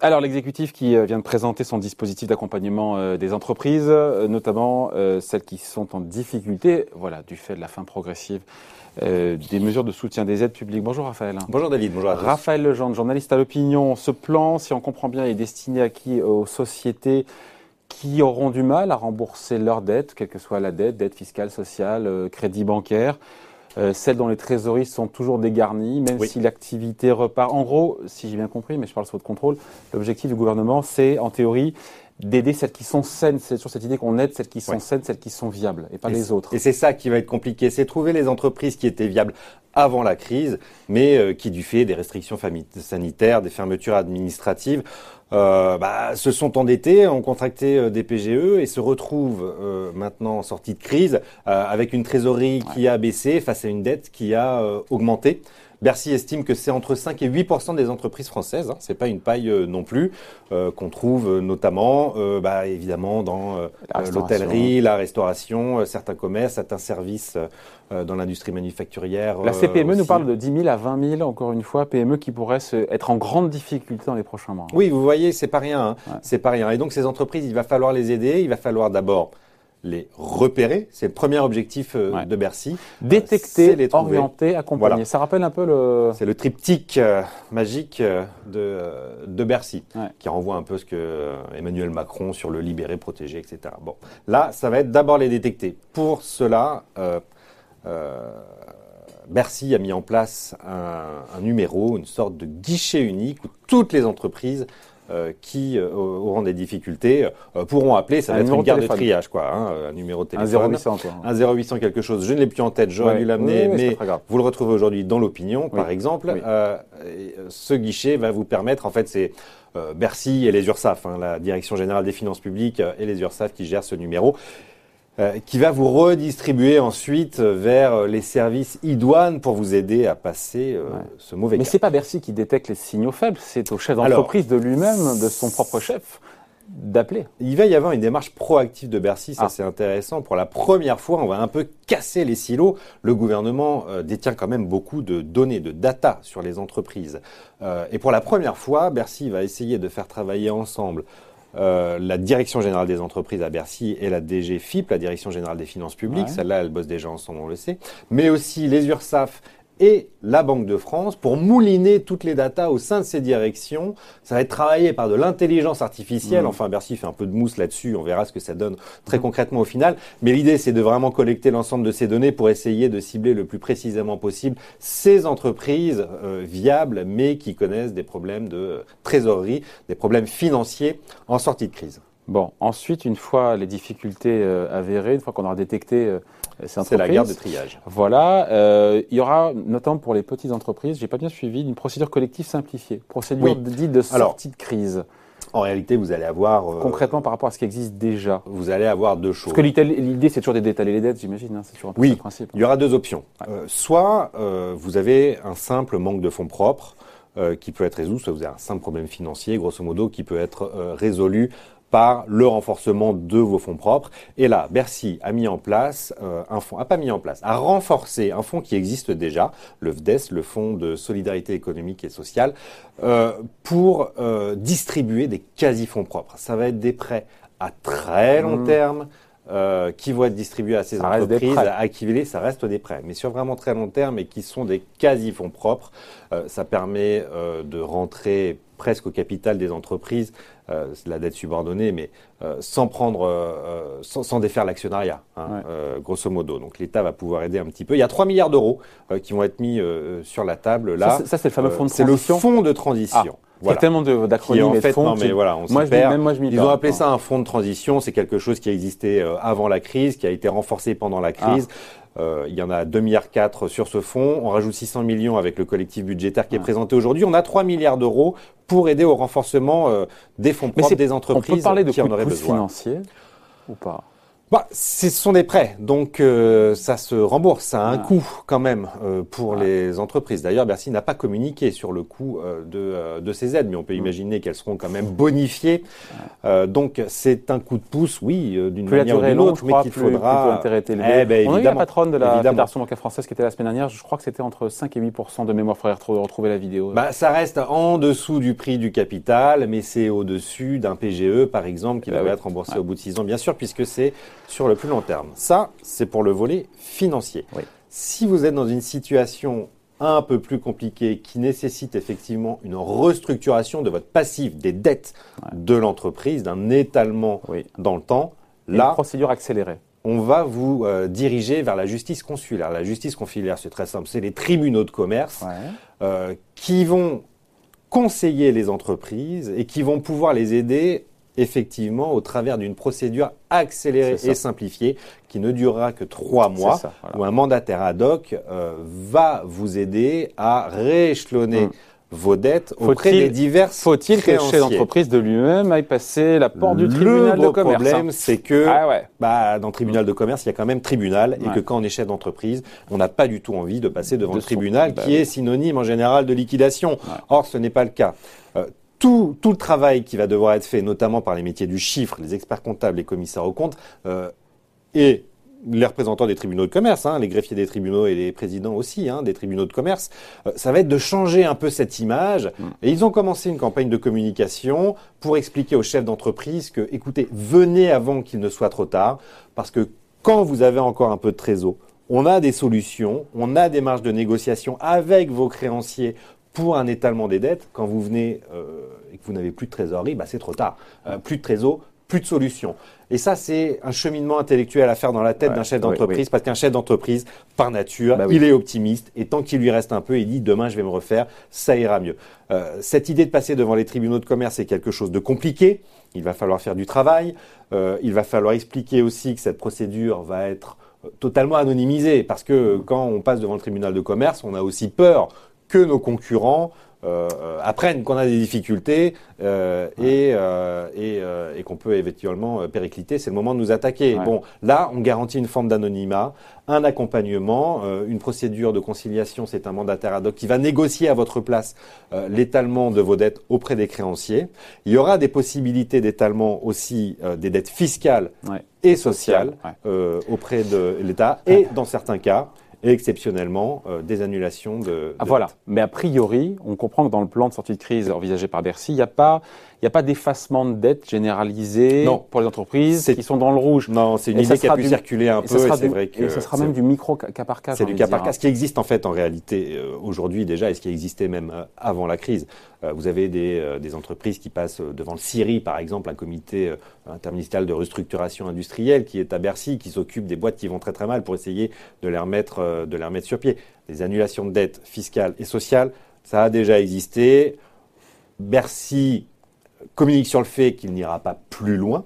Alors l'exécutif qui euh, vient de présenter son dispositif d'accompagnement euh, des entreprises, euh, notamment celles qui sont en difficulté, voilà, du fait de la fin progressive des mesures de soutien des aides publiques. Bonjour Raphaël. Bonjour David, bonjour à tous. Raphaël Legendre, journaliste à l'opinion. Ce plan, si on comprend bien, est destiné à qui? Aux sociétés qui auront du mal à rembourser leurs dettes, quelle que soit la dette, dette fiscale, sociale, crédit bancaire. Euh, celles dont les trésoreries sont toujours dégarnies, même si l'activité repart. En gros, si j'ai bien compris, mais je parle sous votre contrôle, l'objectif du gouvernement, c'est en théorie d'aider celles qui sont saines. C'est sur cette idée qu'on aide celles qui sont saines, celles qui sont viables, et pas les autres. Et c'est ça qui va être compliqué, c'est trouver les entreprises qui étaient viables avant la crise, mais euh, qui, du fait des restrictions sanitaires, des fermetures administratives, euh, bah, se sont endettés, ont contracté euh, des PGE et se retrouvent euh, maintenant en sortie de crise avec une trésorerie qui a baissé face à une dette qui a augmenté. Bercy estime que c'est entre 5 et 8% des entreprises françaises, hein, c'est pas une paille non plus, qu'on trouve notamment, bah, évidemment, dans l'hôtellerie, la restauration, certains commerces, certains services dans l'industrie manufacturière. La CPME nous parle de 10 000 à 20 000, encore une fois, PME qui pourraient être en grande difficulté dans les prochains mois. Oui, vous voyez c'est pas rien. Hein. C'est pas rien. Et donc ces entreprises, il va falloir les aider. Il va falloir d'abord les repérer. C'est le premier objectif euh, de Bercy. Détecter, les orienter, accompagner. Ça rappelle un peu le. C'est le triptyque euh, magique euh, de, de Bercy, qui renvoie un peu ce que Emmanuel Macron sur le libérer, protéger, etc. Bon, là, ça va être d'abord les détecter. Pour cela. Bercy a mis en place un, numéro, une sorte de guichet unique où toutes les entreprises euh, qui euh, auront des difficultés euh, pourront appeler. Ça va être une garde de triage, quoi, hein, un numéro de téléphone. Un 0800, toi. Un 0800 quelque chose. Je ne l'ai plus en tête, j'aurais dû l'amener, mais vous le retrouvez aujourd'hui dans l'opinion, par exemple. ce guichet va vous permettre, en fait, c'est Bercy et les URSAF, hein, la Direction Générale des Finances Publiques et les URSAF qui gèrent ce numéro. Euh, qui va vous redistribuer ensuite vers les services idoines pour vous aider à passer euh, ce mauvais Mais c'est pas Bercy qui détecte les signaux faibles, c'est au chef d'entreprise de lui-même, de son propre chef, d'appeler. Il va y avoir une démarche proactive de Bercy, ça ah. c'est intéressant. Pour la première fois, on va un peu casser les silos. Le gouvernement euh, détient quand même beaucoup de données, de data sur les entreprises. et pour la première fois, Bercy va essayer de faire travailler ensemble euh, la Direction générale des entreprises à Bercy et la DGFIP, la Direction générale des finances publiques, celle-là, elle bosse déjà ensemble, on le sait, mais aussi les URSAF et la Banque de France pour mouliner toutes les datas au sein de ces directions. Ça va être travaillé par de l'intelligence artificielle. Mmh. Enfin, Bercy fait un peu de mousse là-dessus. On verra ce que ça donne très mmh. concrètement au final. Mais l'idée, c'est de vraiment collecter l'ensemble de ces données pour essayer de cibler le plus précisément possible ces entreprises euh, viables, mais qui connaissent des problèmes de trésorerie, des problèmes financiers en sortie de crise. Bon, ensuite, une fois les difficultés euh, avérées, une fois qu'on aura détecté euh, ces C'est la garde de triage. Voilà, euh, il y aura notamment pour les petites entreprises, j'ai pas bien suivi, une procédure collective simplifiée, procédure dite de sortie de crise. En réalité, vous allez avoir euh, concrètement par rapport à ce qui existe déjà. Vous allez avoir deux choses. Parce que l'idée, c'est toujours d'étaler les dettes, j'imagine. Hein, c'est toujours un oui, principe. Il y aura deux options. Euh, soit vous avez un simple manque de fonds propres qui peut être résolu, soit vous avez un simple problème financier, grosso modo, qui peut être résolu par le renforcement de vos fonds propres. Et là, Bercy a mis en place euh, un fonds, a pas mis en place, a renforcé un fonds qui existe déjà, le FDES, le Fonds de solidarité économique et sociale, euh, pour euh, distribuer des quasi-fonds propres. Ça va être des prêts à très long mmh. terme. qui vont être distribués à ces entreprises à qui ça reste des prêts, mais sur vraiment très long terme et qui sont des quasi-fonds propres. Ça permet de rentrer presque au capital des entreprises, euh, la dette subordonnée, mais euh, sans prendre, euh, sans, défaire l'actionnariat, hein, grosso modo. Donc l'État va pouvoir aider un petit peu. Il y a 3 milliards d'euros qui vont être mis sur la table là. Ça, c'est le fameux fonds de transition. C'est le fonds de transition. Ah. Il y a tellement d'acronymes en fait, non, mais voilà, on moi, Même moi, je Ils ont appelé ça un fonds de transition. C'est quelque chose qui a existé avant la crise, qui a été renforcé pendant la crise. Ah. Euh, il y en a 2 milliards 4 sur ce fonds. On rajoute 600 millions avec le collectif budgétaire qui est présenté aujourd'hui. On a 3 milliards d'euros pour aider au renforcement euh, des fonds propres des entreprises on peut parler de qui en auraient besoin. financier ou pas? Bah, ce sont des prêts, donc euh, ça se rembourse, ça a un coût quand même euh, pour les entreprises. D'ailleurs, Bercy n'a pas communiqué sur le coût euh, de, de, ces aides, mais on peut mm. imaginer qu'elles seront quand même bonifiées. donc c'est un coup de pouce, oui, d'une manière ou d'une autre, mais qu'il faudra. Eh ben, on a eu la patronne de la Fédération bancaire française qui était la semaine dernière. Je crois que c'était entre 5 et 8 de mémoire. Il faudrait retrouver la vidéo. Bah, ça reste en dessous du prix du capital, mais c'est au-dessus d'un PGE, par exemple, qui bah va être remboursé au bout de 6 ans, bien sûr, puisque c'est sur le plus long terme. Ça, c'est pour le volet financier. Si vous êtes dans une situation un peu plus compliquée qui nécessite effectivement une restructuration de votre passif, des dettes de l'entreprise, d'un étalement dans le temps, là, une procédure accélérée. On va vous euh, diriger vers la justice consulaire. La justice consulaire, c'est très simple, c'est les tribunaux de commerce euh, qui vont conseiller les entreprises et qui vont pouvoir les aider effectivement au travers d'une procédure accélérée et simplifiée qui ne durera que trois mois, où un mandataire ad hoc euh, va vous aider à rééchelonner hum. vos dettes auprès des diverses Faut-il que le chef d'entreprise de lui-même aille passer la porte du tribunal de commerce Le problème, c'est que ah bah, dans le tribunal de commerce, il y a quand même tribunal, et que quand on est chef d'entreprise, on n'a pas du tout envie de passer devant le tribunal, qui est synonyme en général de liquidation. Or, ce n'est pas le cas. Euh, tout, tout, le travail qui va devoir être fait, notamment par les métiers du chiffre, les experts comptables, les commissaires aux comptes, euh, et les représentants des tribunaux de commerce, hein, les greffiers des tribunaux et les présidents aussi hein, des tribunaux de commerce, euh, ça va être de changer un peu cette image. Mm. Et ils ont commencé une campagne de communication pour expliquer aux chefs d'entreprise que, écoutez, venez avant qu'il ne soit trop tard, parce que quand vous avez encore un peu de trésor, on a des solutions, on a des marges de négociation avec vos créanciers pour un étalement des dettes, quand vous venez euh, et que vous n'avez plus de trésorerie, bah, c'est trop tard. Euh, plus de trésor, plus de solutions. Et ça, c'est un cheminement intellectuel à faire dans la tête d'un chef d'entreprise, parce qu'un chef d'entreprise, par nature, bah il est optimiste, et tant qu'il lui reste un peu, il dit demain je vais me refaire, ça ira mieux. Euh, cette idée de passer devant les tribunaux de commerce est quelque chose de compliqué. Il va falloir faire du travail. Euh, il va falloir expliquer aussi que cette procédure va être totalement anonymisée, parce que quand on passe devant le tribunal de commerce, on a aussi peur que nos concurrents euh, apprennent qu'on a des difficultés euh, et, euh, et, euh, et qu'on peut éventuellement euh, péricliter, c'est le moment de nous attaquer. Bon, là, on garantit une forme d'anonymat, un accompagnement, une procédure de conciliation, c'est un mandataire ad hoc qui va négocier à votre place l'étalement de vos dettes auprès des créanciers. Il y aura des possibilités d'étalement aussi des dettes fiscales et sociales auprès de l'État et dans certains cas, et exceptionnellement euh, des annulations de, ah, voilà. Mais a priori, on comprend que dans le plan de sortie de crise envisagé par Bercy, il n'y a pas il a pas d'effacement de dette généralisé pour les entreprises qui sont dans le rouge. Non, c'est une idée qui a pu circuler un peu. C'est vrai que et ce sera même du micro cas par cas. C'est du cas par cas. Ce qui existe en fait en réalité euh, aujourd'hui déjà et ce qui existait même euh, avant la crise. Vous avez des, des, entreprises qui passent devant le CIRI, par exemple, un comité interministériel de restructuration industrielle qui est à Bercy, qui s'occupe des boîtes qui vont très très mal pour essayer de les remettre, de les remettre sur pied. Les annulations de dettes fiscales et sociales, ça a déjà existé. Bercy communique sur le fait qu'il n'ira pas plus loin,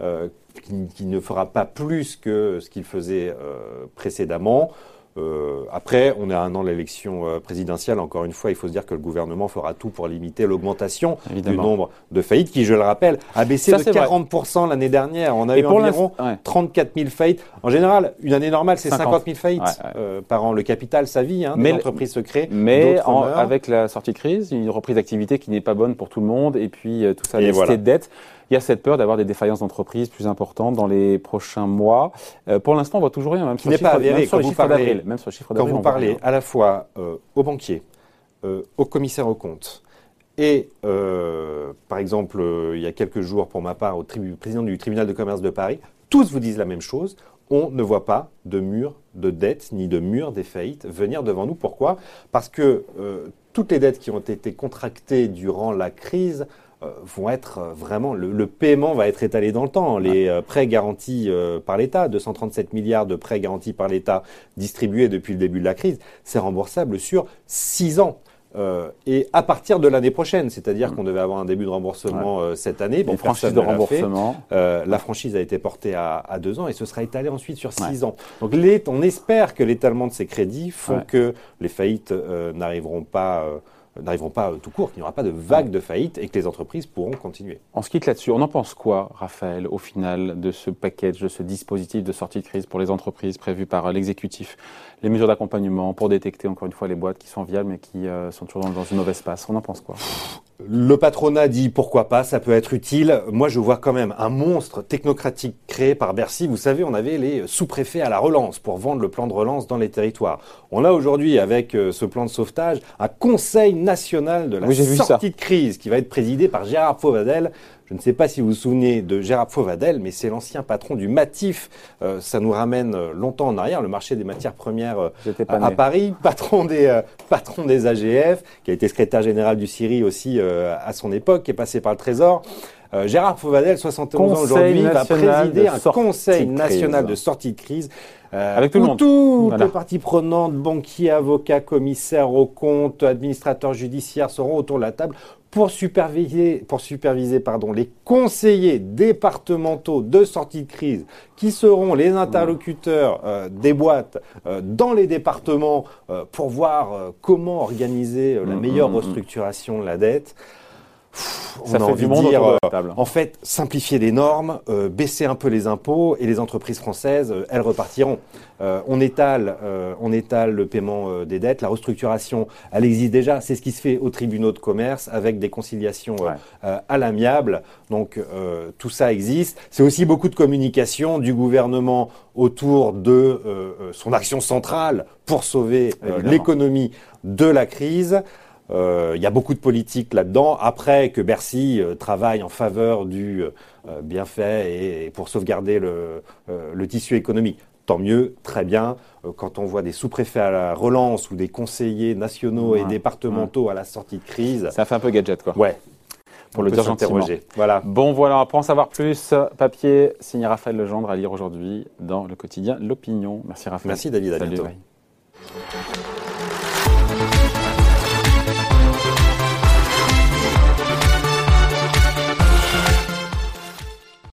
euh, qu'il ne fera pas plus que ce qu'il faisait euh, précédemment. Euh, après, on est à un an de l'élection euh, présidentielle. Encore une fois, il faut se dire que le gouvernement fera tout pour limiter l'augmentation du nombre de faillites, qui, je le rappelle, a baissé de 40% l'année dernière. On a eu environ 34 000 faillites. En général, une année normale, c'est 50. 000 faillites euh, par an. Le capital, sa vie, hein, mais l'entreprise se crée. Mais avec la sortie de crise, une reprise d'activité qui n'est pas bonne pour tout le monde, et puis tout ça, les voilà. de dette il y a cette peur d'avoir des défaillances d'entreprise plus importantes dans les prochains mois. Euh, pour l'instant, on voit toujours rien, même sur, le chiffre, même sur le chiffre d'avril. Même sur le chiffre Quand vous parlez à la fois euh, aux banquiers, euh, aux commissaires aux comptes, et par exemple, il y a quelques jours, pour ma part, au président du tribunal de commerce de Paris, tous vous disent la même chose. On ne voit pas de mur de dette ni de mur des faillites venir devant nous. Pourquoi? Parce que toutes les dettes qui ont été contractées durant la crise vont être euh, vraiment le, paiement va être étalé dans le temps. Les euh, prêts garantis par l'État, 237 milliards de prêts garantis par l'État distribués depuis le début de la crise, c'est remboursable sur 6 ans. et à partir de l'année prochaine, c'est-à-dire mm. qu'on devait avoir un début de remboursement cette année, bon, franchise de remboursement. la franchise a été portée à, à, deux ans et ce sera étalé ensuite sur six ans. Donc on espère que l'étalement de ces crédits font que les faillites n'arriveront pas n'arriveront pas tout court, qu'il n'y aura pas de vague de faillite et que les entreprises pourront continuer. On se quitte là-dessus. On en pense quoi, Raphaël, au final, de ce package, de ce dispositif de sortie de crise pour les entreprises prévu par l'exécutif? Les mesures d'accompagnement pour détecter, encore une fois, les boîtes qui sont viables mais qui sont toujours dans une mauvaise passe. On en pense quoi? Le patronat dit pourquoi pas, ça peut être utile. Moi, je vois quand même un monstre technocratique créé par Bercy. Vous savez, on avait les sous-préfets à la relance pour vendre le plan de relance dans les territoires. On a aujourd'hui, avec euh, ce plan de sauvetage, un conseil national de la sortie de crise qui va être présidé par Gérard Fauvadel. Je ne sais pas si vous vous souvenez de Gérard Fauvadel, mais c'est l'ancien patron du Matif. Euh, ça nous ramène euh, longtemps en arrière, le marché des matières premières euh, à, Paris, patron des, patron des AGF, qui a été secrétaire général du Syrie aussi à son époque, qui est passé par le Trésor. Gérard Fauvadel, 71 ans aujourd'hui, va présider un conseil national de sortie de crise. Avec tout le monde. Toutes les parties prenantes, banquiers, avocats, commissaires aux comptes, administrateurs judiciaires seront autour de la table pour superviser, pour superviser pardon, les conseillers départementaux de sortie de crise, qui seront les interlocuteurs euh, des boîtes euh, dans les départements euh, pour voir comment organiser la mmh, meilleure mmh, mmh. restructuration de la dette ça fait du monde dire, En fait, simplifier les normes, euh, baisser un peu les impôts et les entreprises françaises, euh, elles repartiront. Euh, on étale, on étale le paiement des dettes, la restructuration, elle existe déjà. C'est ce qui se fait aux tribunaux de commerce avec des conciliations à l'amiable. Donc tout ça existe. C'est aussi beaucoup de communication du gouvernement autour de son action centrale pour sauver l'économie de la crise. Euh, il y a beaucoup de politique là-dedans. Après que Bercy euh, travaille en faveur du euh, bienfait et, pour sauvegarder le, tissu économique, tant mieux, très bien. quand on voit des sous-préfets à la relance ou des conseillers nationaux et départementaux à la sortie de crise. Ça fait un peu gadget, quoi. Ouais. Pour le dire gentiment. Voilà. Bon, voilà, pour en savoir plus, papier signé Raphaël Legendre à lire aujourd'hui dans le quotidien L'Opinion. Merci Raphaël. Merci David, à bientôt.